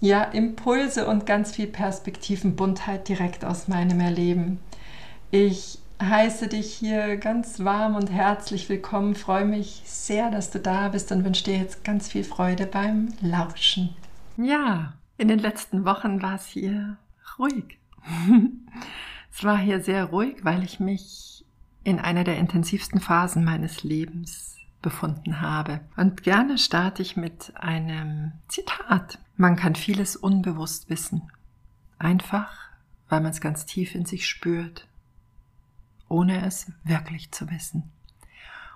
ja, Impulse und ganz viel Perspektivenbuntheit direkt aus meinem Erleben. Ich heiße dich hier ganz warm und herzlich willkommen, freue mich sehr, dass du da bist und wünsche dir jetzt ganz viel Freude beim Lauschen. Ja, in den letzten Wochen war es hier ruhig. es war hier sehr ruhig, weil ich mich in einer der intensivsten Phasen meines Lebens befunden habe. Und gerne starte ich mit einem Zitat. Man kann vieles unbewusst wissen. Einfach, weil man es ganz tief in sich spürt, ohne es wirklich zu wissen.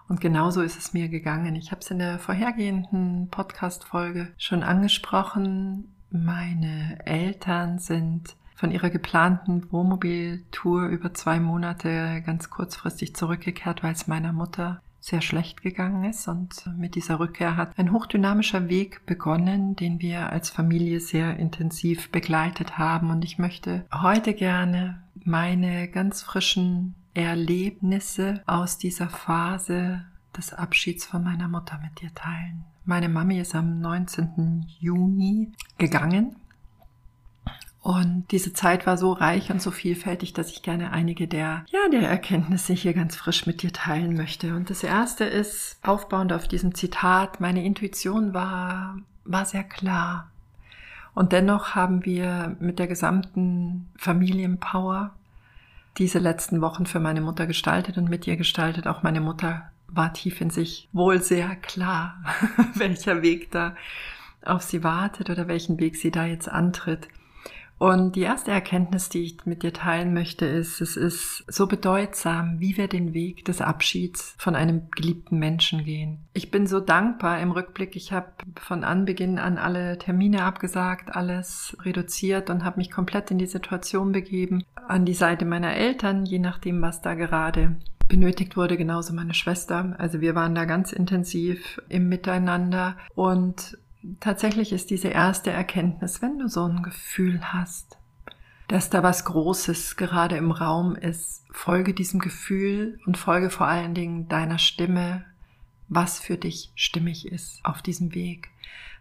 Und genauso ist es mir gegangen. Ich habe es in der vorhergehenden Podcast-Folge schon angesprochen. Meine Eltern sind von ihrer geplanten Wohnmobiltour über zwei Monate ganz kurzfristig zurückgekehrt, weil es meiner Mutter sehr schlecht gegangen ist. Und mit dieser Rückkehr hat ein hochdynamischer Weg begonnen, den wir als Familie sehr intensiv begleitet haben. Und ich möchte heute gerne meine ganz frischen Erlebnisse aus dieser Phase des Abschieds von meiner Mutter mit dir teilen. Meine Mami ist am 19. Juni gegangen und diese Zeit war so reich und so vielfältig, dass ich gerne einige der, ja, der Erkenntnisse hier ganz frisch mit dir teilen möchte. Und das erste ist, aufbauend auf diesem Zitat, meine Intuition war, war sehr klar. Und dennoch haben wir mit der gesamten Familienpower diese letzten Wochen für meine Mutter gestaltet und mit ihr gestaltet. Auch meine Mutter war tief in sich wohl sehr klar, welcher Weg da auf sie wartet oder welchen Weg sie da jetzt antritt. Und die erste Erkenntnis, die ich mit dir teilen möchte, ist, es ist so bedeutsam, wie wir den Weg des Abschieds von einem geliebten Menschen gehen. Ich bin so dankbar im Rückblick. Ich habe von Anbeginn an alle Termine abgesagt, alles reduziert und habe mich komplett in die Situation begeben, an die Seite meiner Eltern, je nachdem, was da gerade benötigt wurde, genauso meine Schwester. Also wir waren da ganz intensiv im Miteinander und tatsächlich ist diese erste Erkenntnis, wenn du so ein Gefühl hast, dass da was Großes gerade im Raum ist, folge diesem Gefühl und folge vor allen Dingen deiner Stimme, was für dich stimmig ist auf diesem Weg.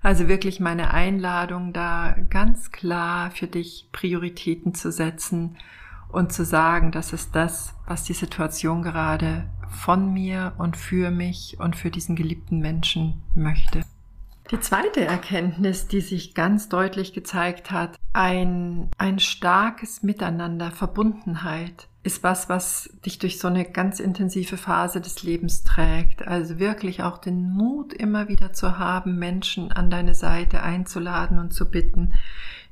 Also wirklich meine Einladung, da ganz klar für dich Prioritäten zu setzen und zu sagen, das ist das, was die Situation gerade von mir und für mich und für diesen geliebten Menschen möchte. Die zweite Erkenntnis, die sich ganz deutlich gezeigt hat, ein, ein starkes Miteinander, Verbundenheit, ist was, was dich durch so eine ganz intensive Phase des Lebens trägt. Also wirklich auch den Mut immer wieder zu haben, Menschen an deine Seite einzuladen und zu bitten,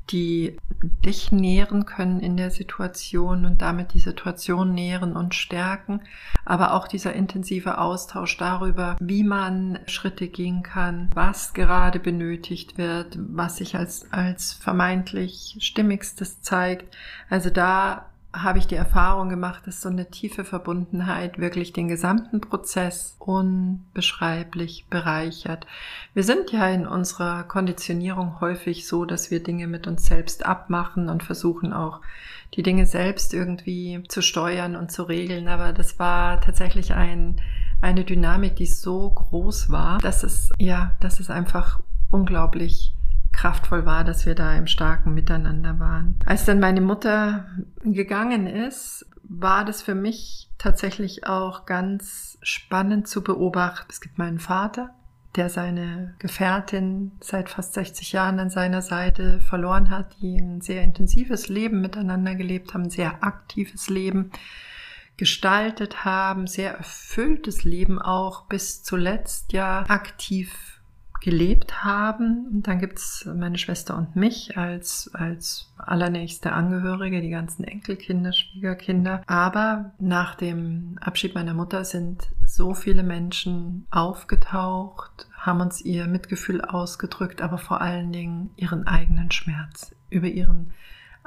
die dich nähren können in der Situation und damit die Situation nähren und stärken, aber auch dieser intensive Austausch darüber, wie man Schritte gehen kann, was gerade benötigt wird, was sich als, als vermeintlich stimmigstes zeigt. Also da habe ich die Erfahrung gemacht, dass so eine tiefe Verbundenheit wirklich den gesamten Prozess unbeschreiblich bereichert. Wir sind ja in unserer Konditionierung häufig so, dass wir Dinge mit uns selbst abmachen und versuchen auch die Dinge selbst irgendwie zu steuern und zu regeln. Aber das war tatsächlich ein, eine Dynamik, die so groß war, dass es, ja, dass es einfach unglaublich kraftvoll war, dass wir da im starken Miteinander waren. Als dann meine Mutter gegangen ist, war das für mich tatsächlich auch ganz spannend zu beobachten. Es gibt meinen Vater, der seine Gefährtin seit fast 60 Jahren an seiner Seite verloren hat, die ein sehr intensives Leben miteinander gelebt haben, ein sehr aktives Leben gestaltet haben, sehr erfülltes Leben auch bis zuletzt ja aktiv gelebt haben. Und dann gibt's meine Schwester und mich als, als allernächste Angehörige, die ganzen Enkelkinder, Schwiegerkinder. Aber nach dem Abschied meiner Mutter sind so viele Menschen aufgetaucht, haben uns ihr Mitgefühl ausgedrückt, aber vor allen Dingen ihren eigenen Schmerz, über ihren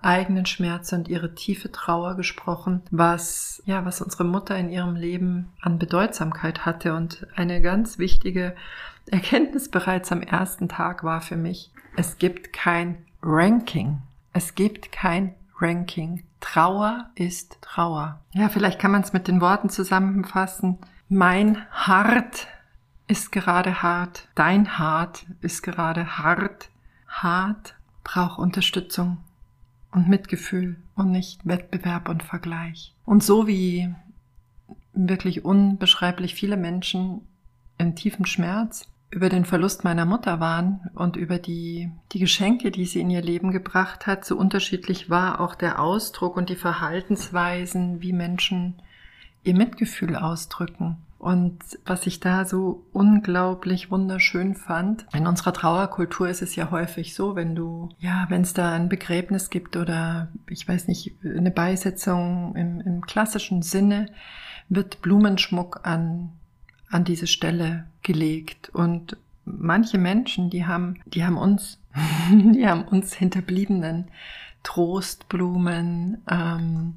eigenen Schmerz und ihre tiefe Trauer gesprochen, was, ja, was unsere Mutter in ihrem Leben an Bedeutsamkeit hatte. Und eine ganz wichtige Erkenntnis bereits am ersten Tag war für mich, es gibt kein Ranking. Es gibt kein Ranking. Trauer ist Trauer. Ja, vielleicht kann man es mit den Worten zusammenfassen. Mein Hart ist gerade hart. Dein Hart ist gerade hart. Hart braucht Unterstützung und Mitgefühl und nicht Wettbewerb und Vergleich. Und so wie wirklich unbeschreiblich viele Menschen in tiefem Schmerz über den Verlust meiner Mutter waren und über die, die Geschenke, die sie in ihr Leben gebracht hat, so unterschiedlich war auch der Ausdruck und die Verhaltensweisen, wie Menschen ihr Mitgefühl ausdrücken. Und was ich da so unglaublich wunderschön fand, in unserer Trauerkultur ist es ja häufig so, wenn du, ja, wenn es da ein Begräbnis gibt oder ich weiß nicht, eine Beisetzung im, im klassischen Sinne, wird Blumenschmuck an, an diese Stelle gelegt. Und manche Menschen, die haben, die haben uns, die haben uns Hinterbliebenen Trostblumen, ähm,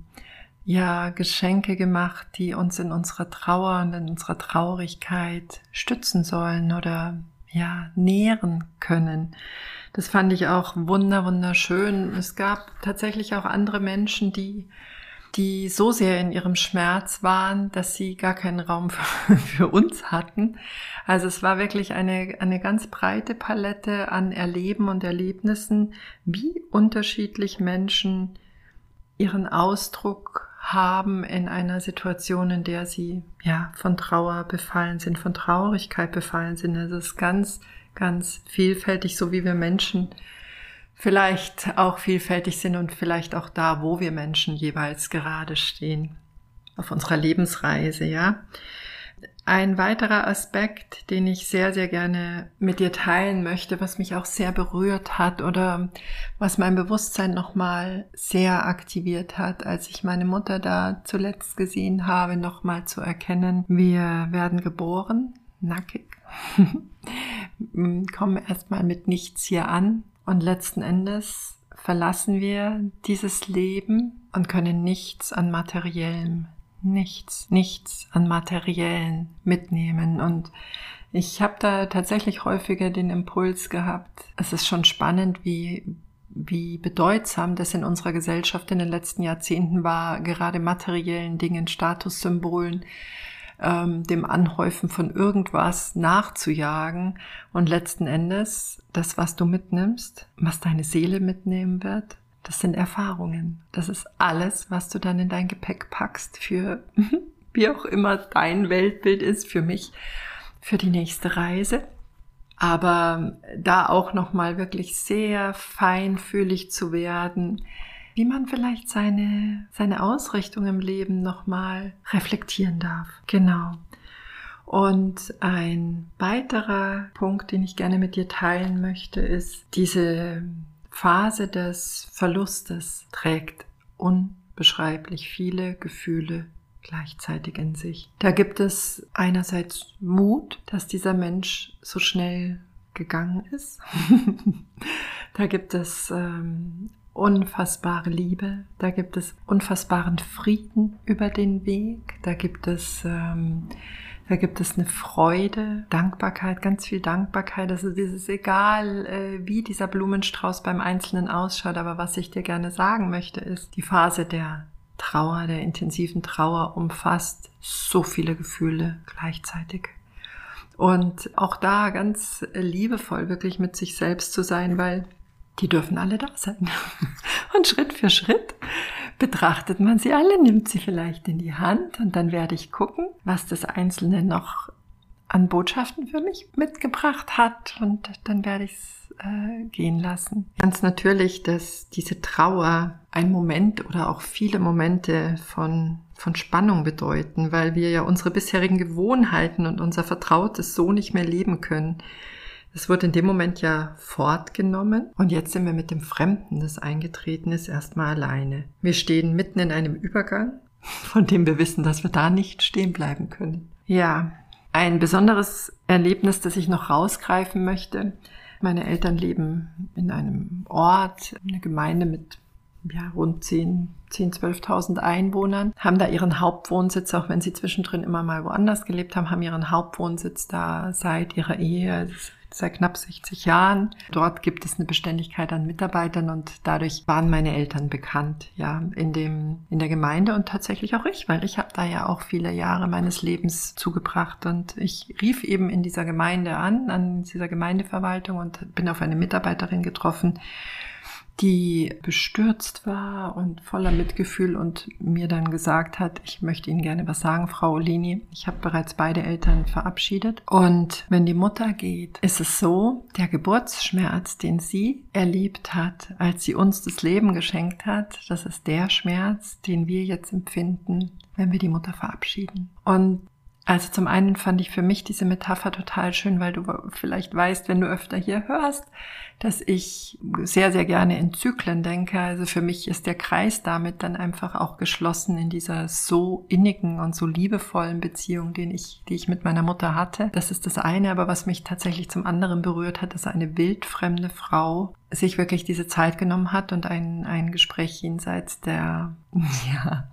ja Geschenke gemacht, die uns in unserer Trauer und in unserer Traurigkeit stützen sollen oder ja nähren können. Das fand ich auch wunder wunderschön. Es gab tatsächlich auch andere Menschen, die die so sehr in ihrem Schmerz waren, dass sie gar keinen Raum für, für uns hatten. Also es war wirklich eine, eine ganz breite Palette an Erleben und Erlebnissen, wie unterschiedlich Menschen ihren Ausdruck haben in einer Situation, in der sie ja von Trauer befallen sind, von Traurigkeit befallen sind. Es ist ganz, ganz vielfältig, so wie wir Menschen vielleicht auch vielfältig sind und vielleicht auch da, wo wir Menschen jeweils gerade stehen auf unserer Lebensreise, ja. Ein weiterer Aspekt, den ich sehr, sehr gerne mit dir teilen möchte, was mich auch sehr berührt hat oder was mein Bewusstsein nochmal sehr aktiviert hat, als ich meine Mutter da zuletzt gesehen habe, nochmal zu erkennen, wir werden geboren, nackig, kommen erstmal mit nichts hier an und letzten Endes verlassen wir dieses Leben und können nichts an materiellem nichts, nichts an Materiellen mitnehmen. Und ich habe da tatsächlich häufiger den Impuls gehabt. Es ist schon spannend, wie, wie bedeutsam das in unserer Gesellschaft in den letzten Jahrzehnten war, gerade materiellen Dingen, Statussymbolen, ähm, dem Anhäufen von irgendwas nachzujagen und letzten Endes das, was du mitnimmst, was deine Seele mitnehmen wird, das sind Erfahrungen. Das ist alles, was du dann in dein Gepäck packst für wie auch immer dein Weltbild ist, für mich, für die nächste Reise. Aber da auch nochmal wirklich sehr feinfühlig zu werden, wie man vielleicht seine, seine Ausrichtung im Leben nochmal reflektieren darf. Genau. Und ein weiterer Punkt, den ich gerne mit dir teilen möchte, ist diese Phase des Verlustes trägt unbeschreiblich viele Gefühle gleichzeitig in sich. Da gibt es einerseits Mut, dass dieser Mensch so schnell gegangen ist. da gibt es ähm, unfassbare Liebe, da gibt es unfassbaren Frieden über den Weg, da gibt es ähm, da gibt es eine Freude, Dankbarkeit, ganz viel Dankbarkeit. Ist dieses egal, äh, wie dieser Blumenstrauß beim Einzelnen ausschaut. Aber was ich dir gerne sagen möchte, ist, die Phase der Trauer, der intensiven Trauer umfasst so viele Gefühle gleichzeitig. Und auch da ganz liebevoll wirklich mit sich selbst zu sein, weil die dürfen alle da sein. Und Schritt für Schritt betrachtet man sie alle, nimmt sie vielleicht in die Hand und dann werde ich gucken, was das Einzelne noch an Botschaften für mich mitgebracht hat und dann werde ich es äh, gehen lassen. Ganz natürlich, dass diese Trauer ein Moment oder auch viele Momente von, von Spannung bedeuten, weil wir ja unsere bisherigen Gewohnheiten und unser Vertrautes so nicht mehr leben können. Es wurde in dem Moment ja fortgenommen und jetzt sind wir mit dem Fremden, das eingetreten ist, erstmal alleine. Wir stehen mitten in einem Übergang, von dem wir wissen, dass wir da nicht stehen bleiben können. Ja, ein besonderes Erlebnis, das ich noch rausgreifen möchte. Meine Eltern leben in einem Ort, eine Gemeinde mit ja, rund 10, 10 12.000 Einwohnern, haben da ihren Hauptwohnsitz, auch wenn sie zwischendrin immer mal woanders gelebt haben, haben ihren Hauptwohnsitz da seit ihrer Ehe, seit knapp 60 Jahren. Dort gibt es eine Beständigkeit an Mitarbeitern und dadurch waren meine Eltern bekannt, ja, in dem, in der Gemeinde und tatsächlich auch ich, weil ich habe da ja auch viele Jahre meines Lebens zugebracht und ich rief eben in dieser Gemeinde an, an dieser Gemeindeverwaltung und bin auf eine Mitarbeiterin getroffen, die bestürzt war und voller Mitgefühl und mir dann gesagt hat, ich möchte Ihnen gerne was sagen, Frau Olini. Ich habe bereits beide Eltern verabschiedet. Und wenn die Mutter geht, ist es so, der Geburtsschmerz, den sie erlebt hat, als sie uns das Leben geschenkt hat, das ist der Schmerz, den wir jetzt empfinden, wenn wir die Mutter verabschieden. Und also zum einen fand ich für mich diese Metapher total schön, weil du vielleicht weißt, wenn du öfter hier hörst, dass ich sehr, sehr gerne in Zyklen denke. Also für mich ist der Kreis damit dann einfach auch geschlossen in dieser so innigen und so liebevollen Beziehung, den ich, die ich mit meiner Mutter hatte. Das ist das eine, aber was mich tatsächlich zum anderen berührt hat, dass eine wildfremde Frau sich wirklich diese Zeit genommen hat und ein, ein Gespräch jenseits der, ja,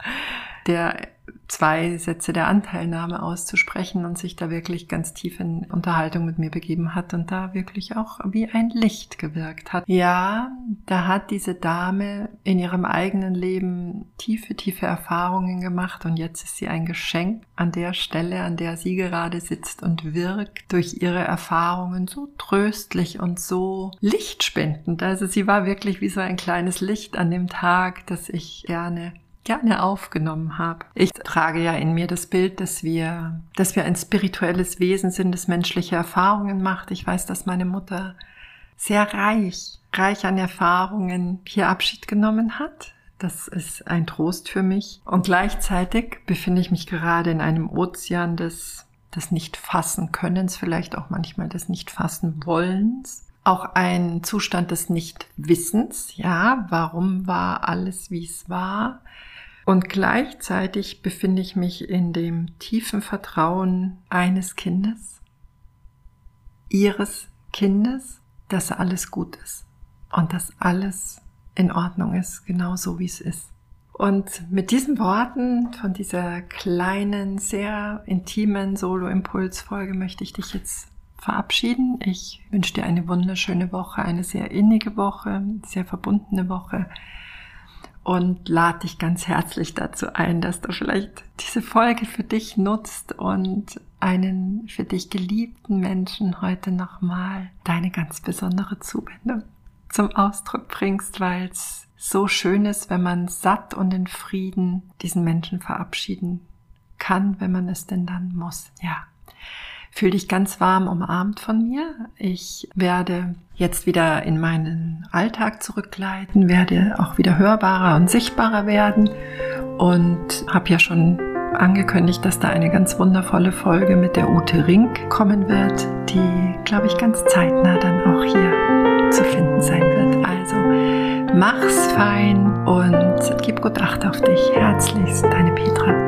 der zwei Sätze der Anteilnahme auszusprechen und sich da wirklich ganz tief in Unterhaltung mit mir begeben hat und da wirklich auch wie ein Licht gewirkt hat. Ja, da hat diese Dame in ihrem eigenen Leben tiefe, tiefe Erfahrungen gemacht und jetzt ist sie ein Geschenk an der Stelle, an der sie gerade sitzt und wirkt durch ihre Erfahrungen so tröstlich und so lichtspendend. Also sie war wirklich wie so ein kleines Licht an dem Tag, das ich gerne gerne aufgenommen habe. Ich trage ja in mir das Bild, dass wir, dass wir ein spirituelles Wesen sind, das menschliche Erfahrungen macht. Ich weiß, dass meine Mutter sehr reich, reich an Erfahrungen hier Abschied genommen hat. Das ist ein Trost für mich. Und gleichzeitig befinde ich mich gerade in einem Ozean des, des Nicht-Fassen-Könnens, vielleicht auch manchmal des Nicht-Fassen-Wollens auch ein Zustand des Nichtwissens, ja, warum war alles, wie es war, und gleichzeitig befinde ich mich in dem tiefen Vertrauen eines Kindes, ihres Kindes, dass alles gut ist und dass alles in Ordnung ist, genau so wie es ist. Und mit diesen Worten von dieser kleinen, sehr intimen Solo-Impulsfolge möchte ich dich jetzt verabschieden. Ich wünsche dir eine wunderschöne Woche, eine sehr innige Woche, sehr verbundene Woche und lade dich ganz herzlich dazu ein, dass du vielleicht diese Folge für dich nutzt und einen für dich geliebten Menschen heute nochmal deine ganz besondere Zuwendung zum Ausdruck bringst, weil es so schön ist, wenn man satt und in Frieden diesen Menschen verabschieden kann, wenn man es denn dann muss. Ja. Fühl dich ganz warm umarmt von mir. Ich werde jetzt wieder in meinen Alltag zurückgleiten, werde auch wieder hörbarer und sichtbarer werden und habe ja schon angekündigt, dass da eine ganz wundervolle Folge mit der Ute Rink kommen wird, die, glaube ich, ganz zeitnah dann auch hier zu finden sein wird. Also mach's fein und gib gut Acht auf dich. Herzlichst, deine Petra.